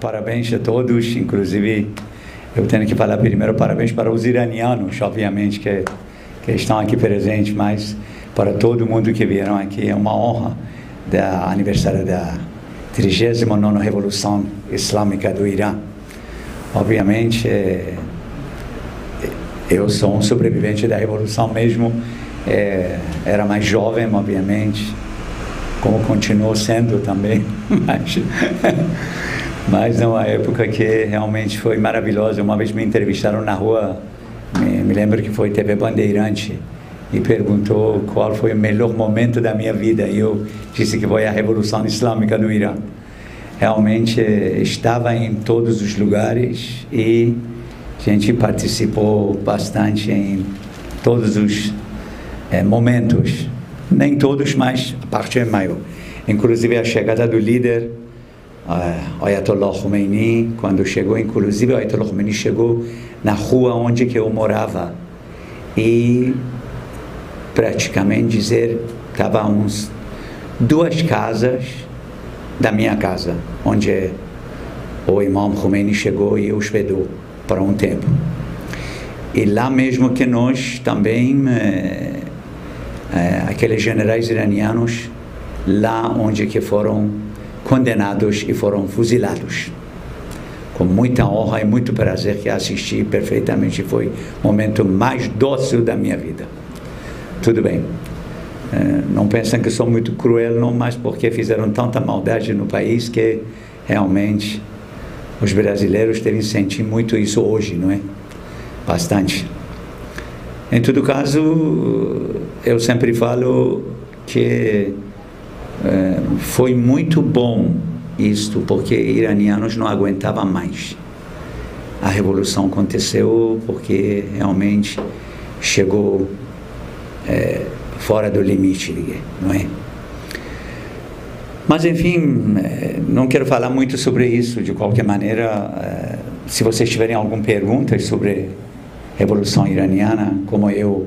parabéns a todos, inclusive eu tenho que falar primeiro parabéns para os iranianos, obviamente, que, que estão aqui presentes, mas para todo mundo que vieram aqui, é uma honra da aniversário da 39 Revolução Islâmica do Irã. Obviamente, é, eu sou um sobrevivente da Revolução mesmo, é, era mais jovem, obviamente, como continuou sendo também, mas, mas numa época que realmente foi maravilhosa. Uma vez me entrevistaram na rua, me, me lembro que foi TV Bandeirante, e perguntou qual foi o melhor momento da minha vida. E eu disse que foi a Revolução Islâmica do Irã. Realmente estava em todos os lugares e a gente participou bastante em todos os é, momentos. Nem todos, mas a parte é maior. Inclusive a chegada do líder, Ayatollah Khomeini, quando chegou, inclusive Ayatollah Khomeini chegou na rua onde que eu morava. E praticamente dizer, estava uns duas casas da minha casa, onde o imam Khomeini chegou e hospedou por um tempo. E lá mesmo que nós também, é, é, aqueles generais iranianos, lá onde que foram condenados e foram fuzilados. Com muita honra e muito prazer que assisti perfeitamente, foi o momento mais dócil da minha vida. Tudo bem. É, não pensem que sou muito cruel, não, mas porque fizeram tanta maldade no país que realmente os brasileiros devem sentir muito isso hoje, não é? Bastante. Em todo caso, eu sempre falo que é, foi muito bom isto, porque iranianos não aguentavam mais. A revolução aconteceu porque realmente chegou é, fora do limite, não é? Mas enfim, é, não quero falar muito sobre isso. De qualquer maneira, é, se vocês tiverem alguma pergunta sobre a Revolução Iraniana, como eu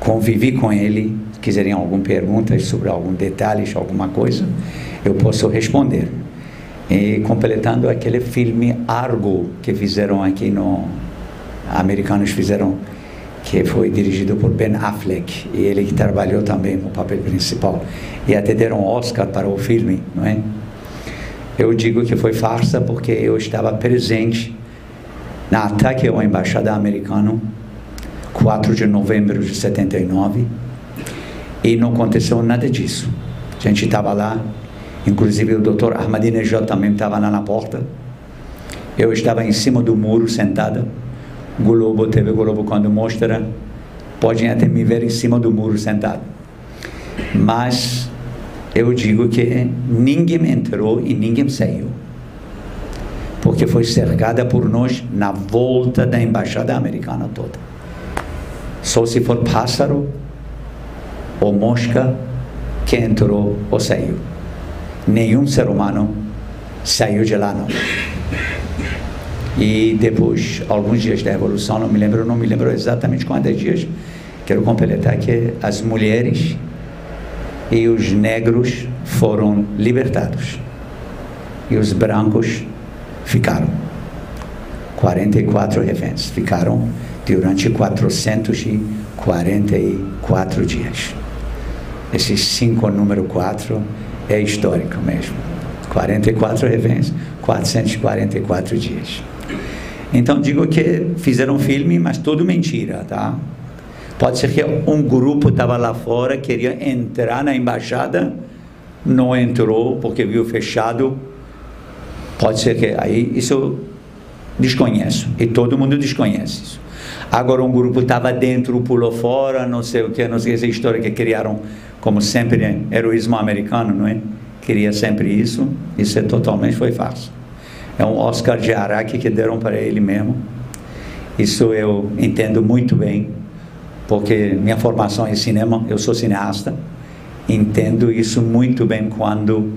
convivi com ele, quiserem alguma pergunta sobre algum detalhe, alguma coisa, eu posso responder. E completando aquele filme Argo que fizeram aqui no americanos fizeram que foi dirigido por Ben Affleck, e ele que trabalhou também no papel principal. E até deram Oscar para o filme, não é? Eu digo que foi farsa porque eu estava presente na ataque ao embaixada americano, 4 de novembro de 79, e não aconteceu nada disso. A gente estava lá, inclusive o doutor Ahmadinejad também estava lá na porta. Eu estava em cima do muro, sentada Globo, TV Globo, quando mostra, podem até me ver em cima do muro sentado. Mas eu digo que ninguém entrou e ninguém saiu. Porque foi cercada por nós na volta da embaixada americana toda. Só se for pássaro ou mosca que entrou ou saiu. Nenhum ser humano saiu de lá não. E depois, alguns dias da Revolução, não me lembro, não me lembro exatamente quantos dias, quero completar que as mulheres e os negros foram libertados. E os brancos ficaram. 44 reféns ficaram durante 444 dias. Esse 5 número 4 é histórico mesmo. 44 reféns, 444 dias. Então digo que fizeram um filme, mas tudo mentira, tá? Pode ser que um grupo estava lá fora, queria entrar na embaixada, não entrou porque viu fechado. Pode ser que aí isso desconheço e todo mundo desconhece isso. Agora um grupo estava dentro, pulou fora, não sei o que, não sei essa história que criaram, como sempre, heroísmo americano, não é? Queria sempre isso, isso é totalmente foi fácil. É um Oscar de Araque que deram para ele mesmo. Isso eu entendo muito bem, porque minha formação é cinema, eu sou cineasta. Entendo isso muito bem quando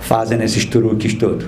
fazem esses truques todos.